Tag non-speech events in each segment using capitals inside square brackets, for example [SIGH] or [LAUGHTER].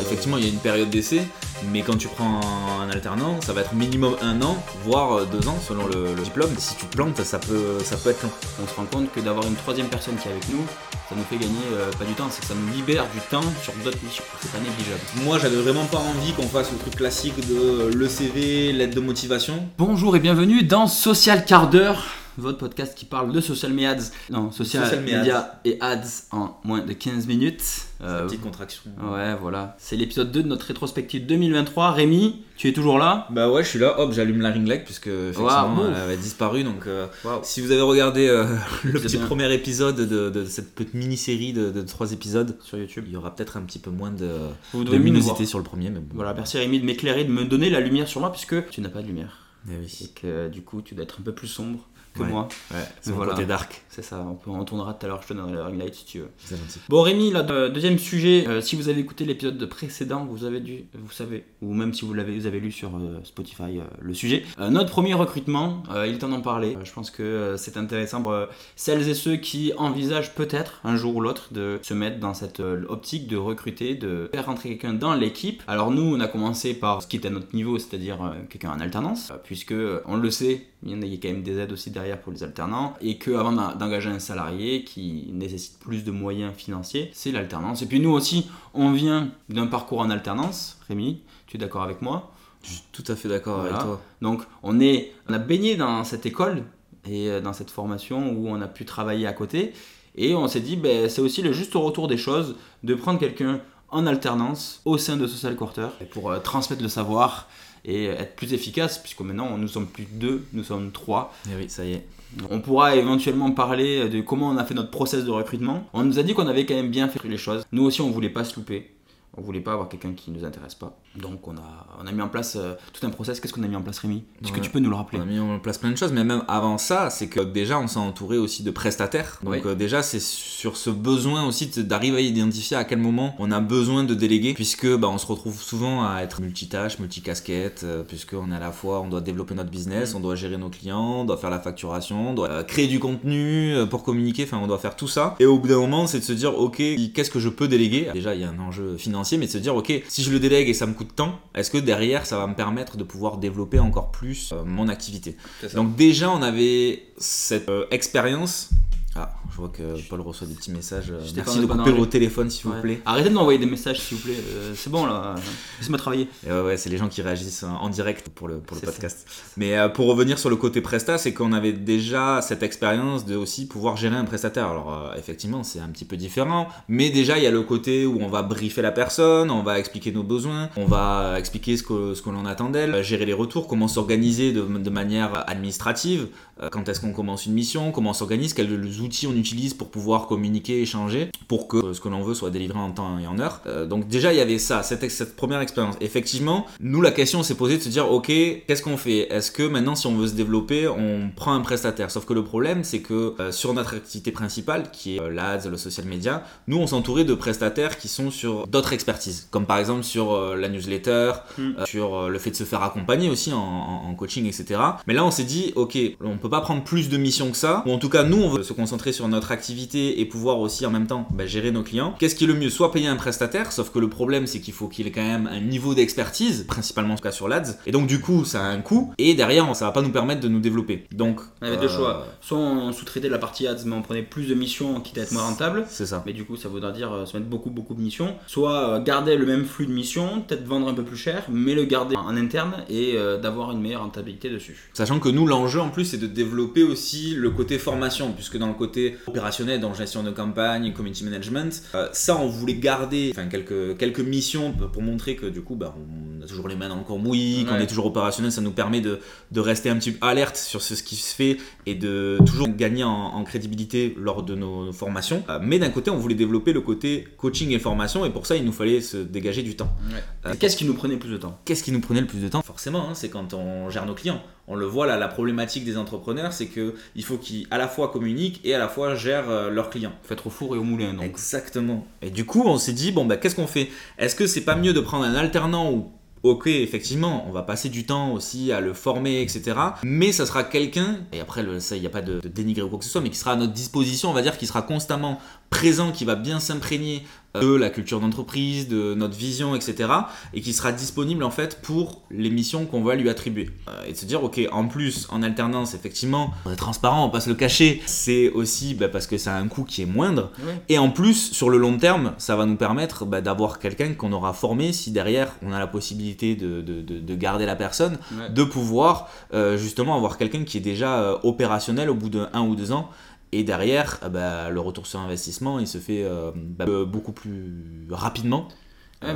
Effectivement, il y a une période d'essai, mais quand tu prends un alternant, ça va être minimum un an, voire euh, deux ans selon le, le diplôme. Si tu te plantes, ça peut, ça peut être long. On se rend compte que d'avoir une troisième personne qui est avec nous, ça nous fait gagner euh, pas du temps, c'est que ça nous libère du temps sur d'autres missions. C'est pas négligeable. Moi, j'avais vraiment pas envie qu'on fasse le truc classique de euh, le CV, l'aide de motivation. Bonjour et bienvenue dans Social Quart d'heure, votre podcast qui parle de social media, non, social, Social media. media et ads en moins de 15 minutes. Euh, Petite contraction. ouais, voilà. C'est l'épisode 2 de notre rétrospective 2023. Rémi, tu es toujours là? Bah ouais, je suis là, hop, j'allume la ring light puisque effectivement Waouh. elle avait disparu. Donc euh, si vous avez regardé euh, [LAUGHS] le petit bien. premier épisode de, de cette petite mini-série de, de trois épisodes, Sur YouTube. il y aura peut-être un petit peu moins de, Vous de luminosité sur le premier. Mais bon. Voilà, merci Rémi de m'éclairer, de me donner la lumière sur moi, puisque tu n'as pas de lumière. Eh Et oui. que du coup, tu dois être un peu plus sombre que Ouais. moi. Ouais, c'est mon Voilà. côté dark. C'est ça, on, peut, on tournera tout à l'heure, je te donnerai la ring light si tu veux. C'est gentil. Bon Rémi, là, euh, deuxième sujet, euh, si vous avez écouté l'épisode précédent, vous avez dû, vous savez, ou même si vous l'avez, vous avez lu sur euh, Spotify euh, le sujet. Notre premier recrutement, il est temps d'en parler. Je pense que c'est intéressant pour celles et ceux qui envisagent peut-être un jour ou l'autre de se mettre dans cette optique de recruter, de faire rentrer quelqu'un dans l'équipe. Alors nous, on a commencé par ce qui est à notre niveau, c'est-à-dire quelqu'un en alternance, puisque on le sait, il y en a, quand même des aides aussi derrière pour les alternants, et que avant d'en- d'engager un salarié qui nécessite plus de moyens financiers, c'est l'alternance. Et puis nous aussi, on vient d'un parcours en alternance, Rémi, tu es d'accord avec moi? Je suis tout à fait d'accord Voilà. avec toi. donc on, est, on a baigné dans cette école et euh, dans cette formation où on a pu travailler à côté. Et on s'est dit, ben, c'est aussi le juste retour des choses de prendre quelqu'un en alternance au sein de Social Quarter pour euh, transmettre le savoir et être plus efficace, puisque maintenant nous sommes plus deux, nous sommes trois. Eh oui, ça y est. On pourra éventuellement parler de comment on a fait notre process de recrutement. On nous a dit qu'on avait quand même bien fait les choses. Nous aussi, on voulait pas se louper. On voulait pas avoir quelqu'un qui nous intéresse pas. Donc on a, on a mis en place euh, tout un process. Qu'est-ce qu'on a mis en place, Rémi? Est-ce que tu peux nous le rappeler? On a mis en place plein de choses, mais même avant ça, c'est que déjà on s'est entouré aussi de prestataires. Donc Oui. euh, déjà c'est sur ce besoin aussi d'arriver à identifier à quel moment on a besoin de déléguer, puisque bah, on se retrouve souvent à être multitâche, multicasquette, euh, puisque on est à la fois on doit développer notre business, Mm. on doit gérer nos clients, on doit faire la facturation, on doit euh, créer du contenu pour communiquer, enfin on doit faire tout ça. Et au bout d'un moment, c'est de se dire ok, qu'est-ce que je peux déléguer? Déjà il y a un enjeu financier, mais de se dire ok, si je le délègue et ça me coûte tant, est-ce que derrière ça va me permettre de pouvoir développer encore plus euh, mon activité? Donc déjà, on avait cette euh, expérience. Ah, je vois que Paul reçoit des petits messages. Euh, Je Merci de couper vos téléphones, s'il vous plaît. Arrêtez de m'envoyer des messages, s'il vous plaît. Euh, c'est bon là. Laisse-moi travailler. Et ouais, ouais, c'est les gens qui réagissent en en direct pour le, pour le C'est podcast. Mais euh, pour revenir sur le côté Presta, c'est qu'on avait déjà cette expérience de aussi pouvoir gérer un prestataire. Alors euh, effectivement, c'est un petit peu différent, mais déjà il y a le côté où on va briefer la personne, on va expliquer nos besoins, on va expliquer ce que, ce que l'on attend d'elle, gérer les retours, comment s'organiser de, de manière administrative, quand est-ce qu'on commence une mission, comment on s'organise, quels outils on utilise pour pouvoir communiquer, échanger, pour que euh, ce que l'on veut soit délivré en temps et en heure. Euh, donc déjà il y avait ça, cette, cette première expérience. Effectivement, nous la question s'est posée de se dire ok, qu'est-ce qu'on fait? Est-ce que maintenant si on veut se développer, on prend un prestataire? Sauf que le problème c'est que euh, sur notre activité principale, qui est euh, l'ADS, le social media, nous on s'entourait de prestataires qui sont sur d'autres expertises, comme par exemple sur la newsletter, Mm. euh, sur le fait de se faire accompagner aussi en, en- en coaching, etc. Mais là on s'est dit ok, on peut pas prendre plus de missions que ça, ou en tout cas nous on veut se concentrer sur notre activité et pouvoir aussi en même temps bah, gérer nos clients. Qu'est-ce qui est le mieux? Soit payer un prestataire, sauf que le problème c'est qu'il faut qu'il ait quand même un niveau d'expertise, principalement en tout cas sur l'ADS, et donc du coup ça a un coût, et derrière ça va pas nous permettre de nous développer. Donc On avait deux euh, choix. Soit on sous-traitait la partie ads, mais on prenait plus de missions, quitte à être moins rentable. C'est ça. Mais du coup, ça voudra dire euh, se mettre beaucoup, beaucoup de missions. Soit euh, garder le même flux de missions, peut-être vendre un peu plus cher, mais le garder en interne et d'avoir une meilleure rentabilité dessus. Sachant que nous, l'enjeu en plus, c'est de développer aussi le côté formation, puisque dans le côté opérationnel, dans gestion de campagne, community management, euh, ça, on voulait garder enfin, quelques, quelques missions pour montrer que du coup, bah, on a toujours les mains dans le cambouis, qu'on Ouais. est toujours opérationnel, ça nous permet de, de rester un petit peu alerte sur ce, ce qui se fait et de toujours gagner en, en crédibilité lors de nos formations. Euh, mais d'un côté, on voulait développer le côté coaching et formation, et pour ça, il nous fallait se dégager du temps. Euh, Qu'est-ce qui nous prenait plus de temps? Qu'est-ce qui nous prenait le plus de temps? Forcément, hein, c'est quand on gère nos clients. On le voit là, la problématique des entrepreneurs, c'est que il faut qu'ils à la fois communiquent et à la fois gèrent euh, leurs clients. Être au four et au moulin, donc. Exactement. Et du coup, on s'est dit bon bah qu'est-ce qu'on fait? Est-ce que c'est pas mieux de prendre un alternant ou ok, effectivement, on va passer du temps aussi à le former, etc. Mais ça sera quelqu'un, et après, le, ça, il n'y a pas de, de dénigrer ou quoi que ce soit, mais qui sera à notre disposition, on va dire, qui sera constamment présent, qui va bien s'imprégner de la culture d'entreprise, de notre vision, etc. Et qui sera disponible en fait pour les missions qu'on va lui attribuer. Euh, et de se dire, ok, en plus, en alternance, effectivement, on est transparent, on passe le cacher. C'est aussi bah, parce que ça a un coût qui est moindre. Et en plus, sur le long terme, ça va nous permettre bah, d'avoir quelqu'un qu'on aura formé si derrière on a la possibilité de, de, de, garder la personne, de pouvoir euh, justement avoir quelqu'un qui est déjà euh, opérationnel au bout de un ou deux ans et derrière, ah bah, le retour sur investissement, il se fait euh, bah, beaucoup plus rapidement.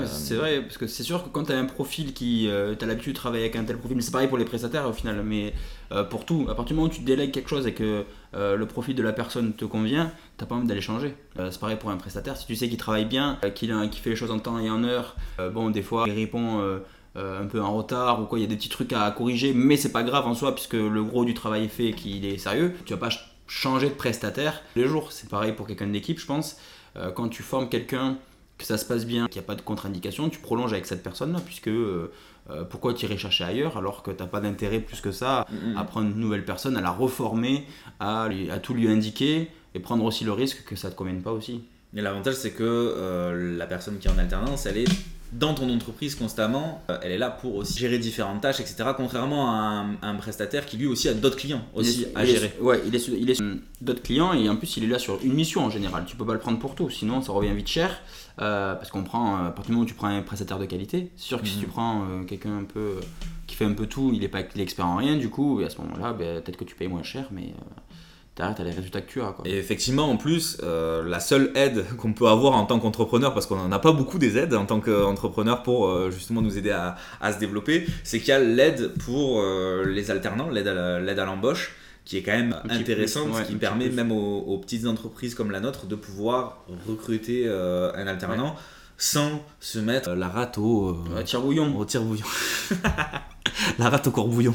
C'est vrai, parce que c'est sûr que quand tu as un profil qui. Euh, tu as l'habitude de travailler avec un tel profil, mais c'est pareil pour les prestataires au final, mais euh, pour tout, à partir du moment où tu délègues quelque chose et que le profil de la personne te convient, t'as pas envie d'aller changer. c'est pareil pour un prestataire, si tu sais qu'il travaille bien, qu'il fait les choses en temps et en heure, bon, des fois, il répond. un peu en retard ou quoi, il y a des petits trucs à corriger, mais c'est pas grave en soi puisque le gros du travail est fait et qu'il est sérieux. Tu vas pas changer de prestataire les jours. C'est pareil pour quelqu'un d'équipe, je pense. Euh, quand tu formes quelqu'un, que ça se passe bien, qu'il n'y a pas de contre-indication, tu prolonges avec cette personne-là, puisque euh, euh, pourquoi tu irais chercher ailleurs alors que tu n'as pas d'intérêt plus que ça à prendre une nouvelle personne, à la reformer, à, à tout lui indiquer et prendre aussi le risque que ça ne te convienne pas aussi. Et l'avantage, c'est que la personne qui est en alternance, elle est dans ton entreprise constamment, euh, elle est là pour aussi gérer différentes tâches, etc. Contrairement à un, prestataire qui lui aussi a d'autres clients aussi à gérer. ouais, il est, il est sur d'autres clients et en plus il est là sur une mission en général. Tu peux pas le prendre pour tout, sinon ça revient vite cher. Euh, parce qu'on prend, à partir du moment où tu prends un prestataire de qualité, c'est sûr que si mhm. tu prends euh, quelqu'un un peu qui fait un peu tout, il est pas expert en rien, du coup, à ce moment-là, ben, peut-être que tu payes moins cher, mais t'as les résultats que tu as. Quoi. Et effectivement, en plus, euh, la seule aide [LAUGHS] qu'on peut avoir en tant qu'entrepreneur, parce qu'on n'en a pas beaucoup des aides en tant qu'entrepreneur pour euh, justement nous aider à, à se développer, c'est qu'il y a l'aide pour euh, les alternants, l'aide à l'embauche qui est quand même intéressante, qui permet même aux, petites entreprises comme la nôtre de pouvoir recruter un alternant sans se mettre la rate au, tire-bouillon. Au tire-bouillon. [LAUGHS] la rate au courbouillon.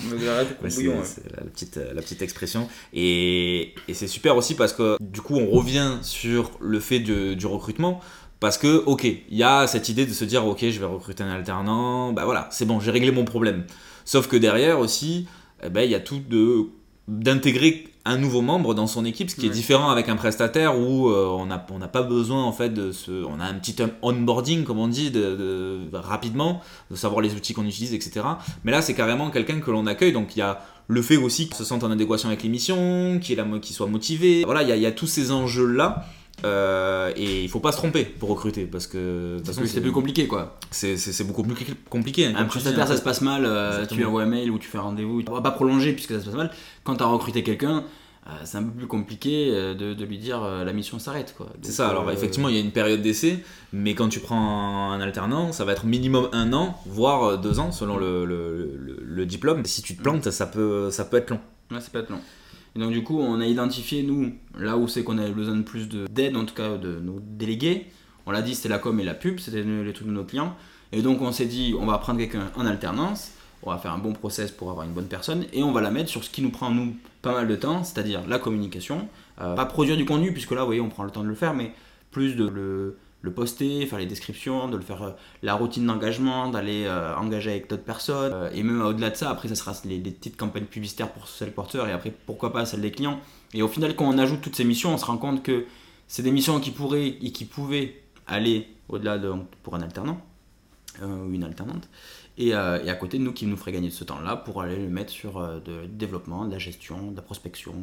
c'est la petite, la petite expression. Et, et c'est super aussi parce que du coup, on revient sur le fait du recrutement. Parce que, ok, il y a cette idée de se dire, ok, je vais recruter un alternant, bah voilà, c'est bon, j'ai réglé mon problème. Sauf que derrière aussi, eh ben, il y a tout de d'intégrer un nouveau membre dans son équipe, ce qui est différent avec un prestataire où euh, on n'a on pas besoin en fait de ce, on a un petit onboarding comme on dit de, rapidement, de savoir les outils qu'on utilise, etc. Mais là c'est carrément quelqu'un que l'on accueille, donc il y a le fait aussi qu'il se sente en adéquation avec l'émission, qu'il soit motivé. Voilà, il y, a, il y a tous ces enjeux là euh, et il faut pas se tromper pour recruter parce que c'est plus compliqué quoi. C'est beaucoup plus compliqué. Hein, un prestataire, ça se passe mal, euh, tu lui envoies un mail ou tu fais un rendez-vous, on va pas prolonger puisque ça se passe mal. Quand tu as recruté quelqu'un, euh, c'est un peu plus compliqué de, de lui dire la mission s'arrête quoi. C'est ça, alors effectivement il y a une période d'essai, mais quand tu prends un alternant, ça va être minimum un an, voire deux ans selon le, le, le, diplôme. Si tu te plantes, ça peut, ça peut être long. Ouais, ça peut être long. Et donc du coup, on a identifié, nous, là où c'est qu'on avait besoin de plus d'aide, en tout cas de nos délégués. On l'a dit, c'était la com et la pub, c'était les trucs de nos clients. Et donc on s'est dit, on va prendre quelqu'un en alternance, on va faire un bon process pour avoir une bonne personne, et on va la mettre sur ce qui nous prend, nous, pas mal de temps, c'est-à-dire la communication. Euh, pas produire du contenu, puisque là, vous voyez, on prend le temps de le faire, mais plus de le le poster, faire les descriptions, de le faire euh, la routine d'engagement, d'aller euh, engager avec d'autres personnes. Euh, et même au-delà de ça, après, ça sera les, petites campagnes publicitaires pour celles porteurs et après, pourquoi pas celles des clients. Et au final, quand on ajoute toutes ces missions, on se rend compte que c'est des missions qui pourraient et qui pouvaient aller au-delà de pour un alternant ou une alternante. Et, à côté de nous, qui nous ferait gagner ce temps-là pour aller le mettre sur de, développement, de la gestion, de la prospection,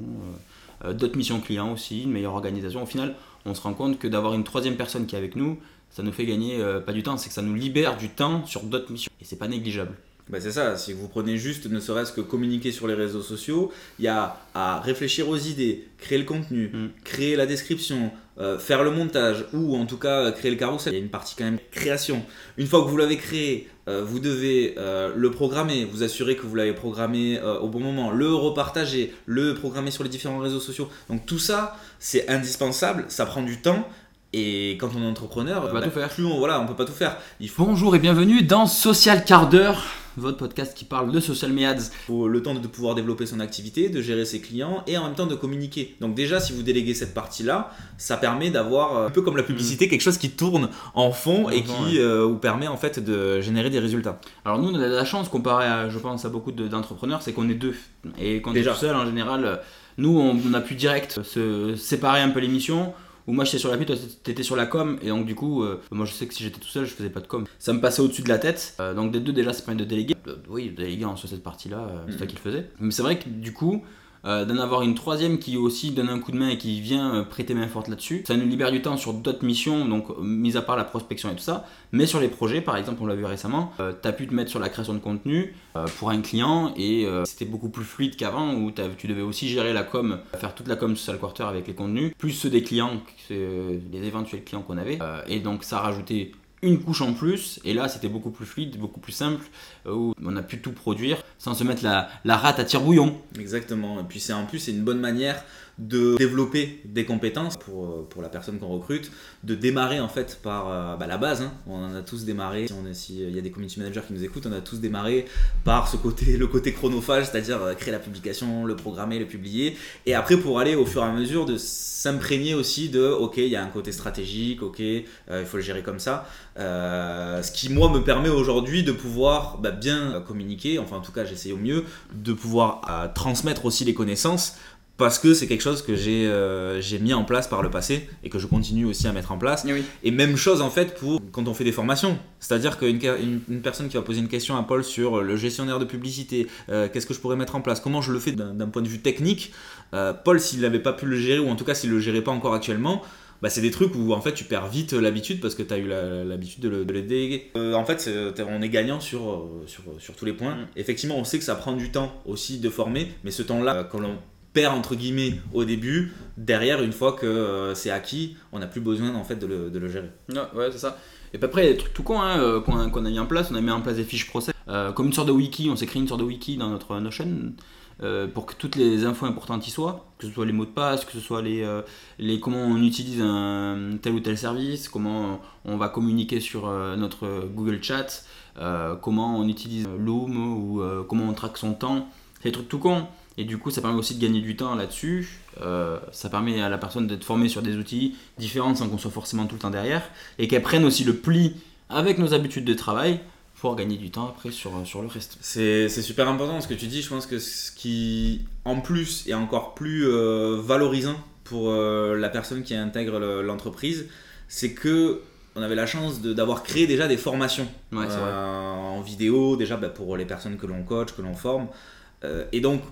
d'autres missions clients aussi, une meilleure organisation. Au final, on se rend compte que d'avoir une troisième personne qui est avec nous, ça nous fait gagner euh, pas du temps, c'est que ça nous libère du temps sur d'autres missions. Et c'est pas négligeable. Bah c'est ça, si vous prenez juste ne serait-ce que communiquer sur les réseaux sociaux, il y a à réfléchir aux idées, créer le contenu, mm. créer la description, euh, faire le montage ou en tout cas créer le carrousel. Il y a une partie quand même création. Une fois que vous l'avez créé, euh, vous devez le programmer, vous assurer que vous l'avez programmé au bon moment, le repartager, le programmer sur les différents réseaux sociaux. Donc tout ça, c'est indispensable, ça prend du temps. Et quand on est entrepreneur, on peut pas bah, tout faire. Plus on, voilà, on peut pas tout faire. Il Bonjour et bienvenue dans Social Quart d'heure, votre podcast qui parle de social media. Le temps de pouvoir développer son activité, de gérer ses clients et en même temps de communiquer. Donc déjà, si vous déléguez cette partie-là, ça permet d'avoir euh, un peu comme la publicité, quelque chose qui tourne en fond et qui euh, vous permet en fait de générer des résultats. Alors nous, on a la chance comparé à, je pense, à beaucoup d'entrepreneurs, c'est qu'on est deux. Et quand on est seul, en général nous, on, a pu direct se séparer un peu les missions, où moi j'étais sur l'appli, toi t'étais sur la com, et donc du coup, euh, moi je sais que si j'étais tout seul, je faisais pas de com. Ça me passait au-dessus de la tête, euh, donc des deux déjà, c'est pas de déléguer. Euh, oui, déléguer sur cette partie-là, c'est toi Mhm. qui le faisais. Mais c'est vrai que du coup, euh, d'en avoir une troisième qui aussi donne un coup de main et qui vient euh, prêter main forte là-dessus. Ça nous libère du temps sur d'autres missions, donc euh, mis à part la prospection et tout ça, mais sur les projets, par exemple, on l'a vu récemment, tu as pu te mettre sur la création de contenu euh, pour un client et euh, c'était beaucoup plus fluide qu'avant où tu devais aussi gérer la com, faire toute la com social quarter avec les contenus, plus ceux des clients, euh, les éventuels clients qu'on avait, Euh, et donc ça rajoutait une couche en plus, et là c'était beaucoup plus fluide, beaucoup plus simple, euh, où on a pu tout produire sans se mettre la, rate à tire-bouillon. Exactement. Et puis c'est en plus une bonne manière de développer des compétences pour, euh, pour la personne qu'on recrute, de démarrer en fait par euh, bah, la base. hein. On en a tous démarré. Si on est- s'il y a des community managers qui nous écoutent, on a tous démarré par ce côté, [LAUGHS] le côté chronophage, c'est-à-dire euh, créer la publication, le programmer, le publier. Et après pour aller au fur et à mesure de s'imprégner aussi de ok il y a un côté stratégique, ok euh, il faut le gérer comme ça. Euh, ce qui moi me permet aujourd'hui de pouvoir bah, bien euh, communiquer, enfin en tout cas j'essaye au mieux, de pouvoir euh, transmettre aussi les connaissances parce que c'est quelque chose que j'ai euh, j'ai mis en place par le passé et que je continue aussi à mettre en place. Oui. Et même chose en fait pour quand on fait des formations. C'est-à-dire qu'une une, une personne qui va poser une question à Paul sur le gestionnaire de publicité, euh, qu'est-ce que je pourrais mettre en place, comment je le fais d'un point de vue technique, euh, Paul s'il n'avait pas pu le gérer ou en tout cas s'il le gérait pas encore actuellement, bah, c'est des trucs où en fait tu perds vite l'habitude parce que tu as eu l'habitude de, le, déléguer. Euh, en fait, on est gagnant sur, euh, sur, sur tous les points. Mm. Effectivement, on sait que ça prend du temps aussi de former, mais ce temps-là, euh, quand l'on perd entre guillemets au début, derrière, une fois que euh, c'est acquis, on n'a plus besoin en fait de le, gérer. Ouais, ouais, c'est ça. Et puis après, il y a des trucs tout cons hein, euh, qu'on a, mis en place. On a mis en place des fiches process. Euh, comme une sorte de wiki, on s'est créé une sorte de wiki dans notre Notion euh, pour que toutes les infos importantes y soient. Que ce soit les mots de passe, que ce soit les, comment on utilise un tel ou tel service, comment on va communiquer sur notre Google Chat, comment on utilise Loom ou comment on traque son temps. C'est des trucs tout cons. Et du coup, ça permet aussi de gagner du temps là-dessus. Euh, ça permet à la personne d'être formée sur des outils différents sans qu'on soit forcément tout le temps derrière. Et qu'elle prenne aussi le pli avec nos habitudes de travail pour gagner du temps après sur, sur le reste. C'est super important ce que tu dis. Je pense que ce qui, en plus, est encore plus euh, valorisant pour euh, la personne qui intègre le- l'entreprise, c'est que on avait la chance de- d'avoir créé déjà des formations Ouais, euh, en vidéo, déjà bah, pour les personnes que l'on coach, que l'on forme. Euh, et donc,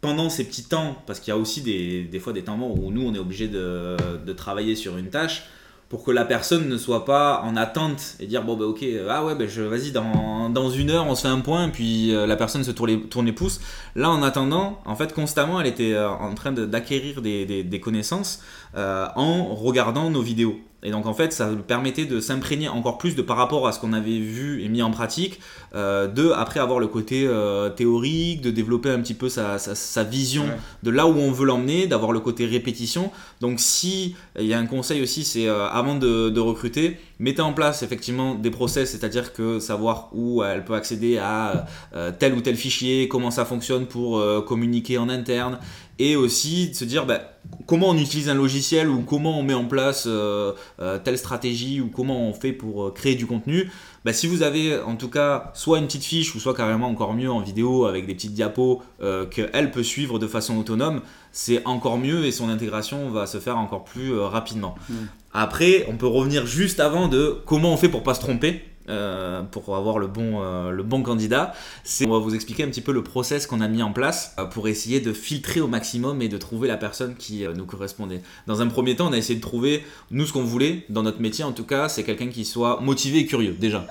pendant ces petits temps, parce qu'il y a aussi des, fois des temps morts où nous, on est obligé de, travailler sur une tâche, pour que la personne ne soit pas en attente et dire bon bah ok euh, ah ouais je vas-y dans, dans une heure on se fait un point puis euh, la personne se tourne les, pouces. Là en attendant en fait constamment elle était euh, en train d'acquérir des, connaissances en regardant nos vidéos et donc en fait ça permettait de s'imprégner encore plus de par rapport à ce qu'on avait vu et mis en pratique euh, de après avoir le côté euh, théorique de développer un petit peu sa, sa, sa vision Ouais. de là où on veut l'emmener d'avoir le côté répétition donc si il y a un conseil aussi c'est euh, avant de, de recruter mettez en place effectivement des process c'est-à-dire que savoir où elle peut accéder à euh, tel ou tel fichier comment ça fonctionne pour euh, communiquer en interne et aussi de se dire bah, comment on utilise un logiciel ou comment on met en place euh, euh, telle stratégie ou comment on fait pour euh, créer du contenu. Bah, si vous avez en tout cas soit une petite fiche ou soit carrément encore mieux en vidéo avec des petites diapos euh, qu'elle peut suivre de façon autonome, c'est encore mieux et son intégration va se faire encore plus rapidement. Mm. Après, on peut revenir juste avant de comment on fait pour pas se tromper. Euh, pour avoir le bon, euh, le bon candidat, c'est on va vous expliquer un petit peu le process qu'on a mis en place euh, pour essayer de filtrer au maximum et de trouver la personne qui nous correspondait. Dans un premier temps, on a essayé de trouver nous ce qu'on voulait dans notre métier en tout cas, c'est quelqu'un qui soit motivé et curieux déjà,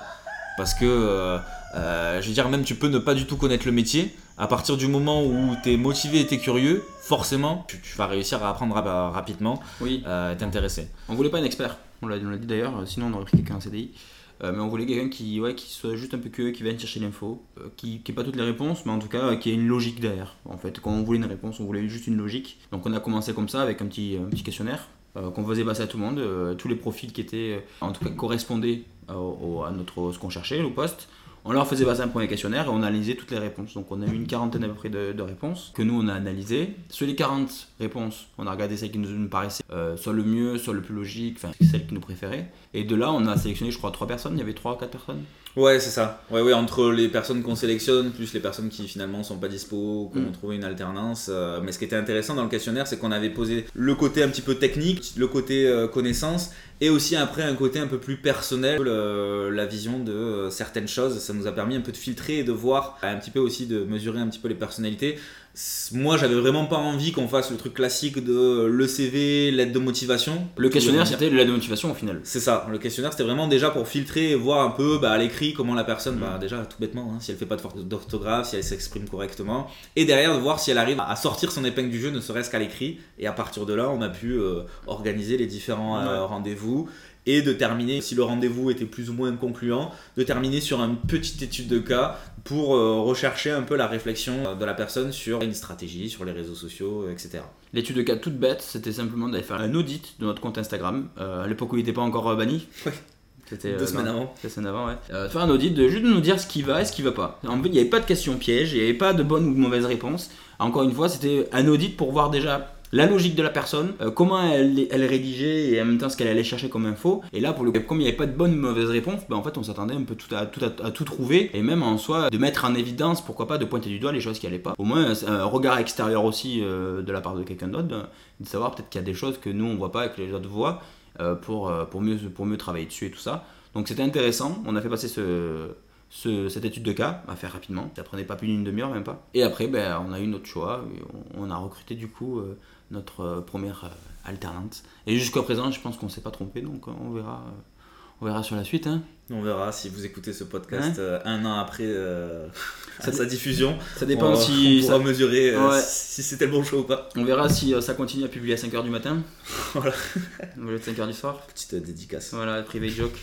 parce que je veux dire même tu peux ne pas du tout connaître le métier. À partir du moment où tu es motivé et tu es curieux, forcément, tu, tu vas réussir à apprendre rap- rapidement Oui, et t'intéresser. on voulait pas un expert, on l'a on l'a dit d'ailleurs, sinon on aurait pris quelqu'un en CDI. Euh, mais on voulait quelqu'un qui, ouais, qui soit juste un peu curieux, qui vienne chercher l'info, euh, qui n'ait pas toutes les réponses, mais en tout cas euh, qui ait une logique derrière. En fait, quand on voulait une réponse, on voulait juste une logique. Donc on a commencé comme ça avec un petit, questionnaire qu'on faisait passer à tout le monde, tous les profils qui étaient, en tout cas, correspondaient à notre, ce qu'on cherchait, au poste. On leur faisait passer un premier questionnaire et on analysait toutes les réponses. Donc on a eu une quarantaine à peu près de, de réponses que nous on a analysées. Sur les 40 réponses, on a regardé celles qui nous, nous paraissaient euh, soit le mieux, soit le plus logique, enfin celles qui nous préféraient. Et de là, on a sélectionné, je crois, trois personnes. Il y avait trois ou quatre personnes. Ouais, c'est ça. Ouais, ouais, entre les personnes qu'on sélectionne, plus les personnes qui finalement sont pas dispo, qu'on Mm. a trouvé une alternance. euh, mais ce qui était intéressant dans le questionnaire, c'est qu'on avait posé le côté un petit peu technique, le côté euh, connaissance, et aussi après un côté un peu plus personnel, la vision de euh, certaines choses. Ça nous a permis un peu de filtrer et de voir, un petit peu aussi de mesurer un petit peu les personnalités. Moi, j'avais vraiment pas envie qu'on fasse le truc classique de euh, le CV, l'aide de motivation. Le questionnaire, c'était la motivation au final. c'est ça, le questionnaire c'était vraiment déjà pour filtrer et voir un peu bah, à l'écrit comment la personne, bah, déjà tout bêtement, hein, si elle fait pas de d'orthographe, si elle s'exprime correctement, et derrière de voir si elle arrive à sortir son épingle du jeu, ne serait-ce qu'à l'écrit, et à partir de là on a pu euh, organiser les différents euh, rendez-vous et de terminer, si le rendez-vous était plus ou moins concluant, de terminer sur une petite étude de cas pour euh, rechercher un peu la réflexion euh, de la personne sur une stratégie, sur les réseaux sociaux, euh, etc. L'étude de cas toute bête, c'était simplement d'aller faire un audit de notre compte Instagram. Euh, à l'époque où il n'était pas encore banni. [LAUGHS] Ouais. C'était Deux euh, semaines non, avant. Deux semaines avant, ouais. Euh, faire un audit, de juste de nous dire ce qui va et ce qui va pas. En fait, il n'y avait pas de questions pièges, il n'y avait pas de bonnes ou de mauvaises réponses. Encore une fois, c'était un audit pour voir déjà la logique de la personne, euh, comment elle, rédigeait et en même temps ce qu'elle allait chercher comme info. Et là, pour le comme il n'y avait pas de bonne ou mauvaise réponse, ben, en fait, on s'attendait un peu tout à, tout à, tout trouver et même en soi de mettre en évidence, pourquoi pas, de pointer du doigt les choses qui allaient pas. Au moins, un regard extérieur aussi euh, de la part de quelqu'un d'autre, de, de savoir peut-être qu'il y a des choses que nous on voit pas et que les autres voient pour, euh, pour, mieux, pour mieux travailler dessus et tout ça. Donc c'était intéressant, on a fait passer ce, ce- cette étude de cas, à faire rapidement, ça prenait pas plus d'une demi-heure, même pas. Et après, ben, on a eu notre choix, et on, on a recruté du coup euh, notre euh, première euh, alternante. Et jusqu'à présent, je pense qu'on s'est pas trompé, donc euh, on verra, on verra sur la suite. Hein. On verra si vous écoutez ce podcast un an après [LAUGHS] Ça sa diffusion. Ça dépend on, si on pourra ça- mesurer Ouais. si c'était le bon choix ou pas. on verra si ça continue à publier à 5h du matin, [LAUGHS] Voilà. au lieu de 5h du soir. Petite dédicace. Voilà, private joke.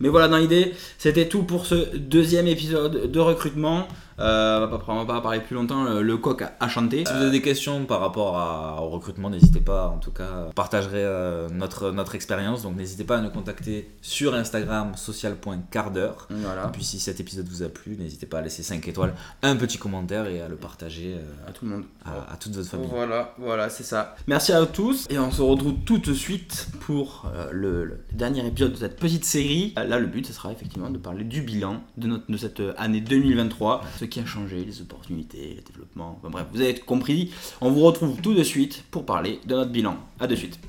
Mais voilà, dans l'idée, c'était tout pour ce deuxième épisode de recrutement. Euh, on va pas, on va pas parler plus longtemps, le, le coq a, a chanté. Si vous avez des questions par rapport à- au recrutement, n'hésitez pas. En tout cas, on partagerait euh, notre, notre expérience. Donc n'hésitez pas à nous contacter sur Instagram social.quart d'heure. Voilà, Et puis si cet épisode vous a plu, n'hésitez pas à laisser 5 étoiles, un petit commentaire et à le partager euh, à tout le monde. à, à toute votre famille. Voilà, voilà, c'est ça. Merci à tous et on se retrouve tout de suite pour euh, le, le dernier épisode de cette petite série. Là, le but, ce sera effectivement de parler du bilan de, notre, de cette année 2023, ce qui a changé, les opportunités, le développement. Enfin, bref, vous avez compris. On vous retrouve tout de suite pour parler de notre bilan. À de suite.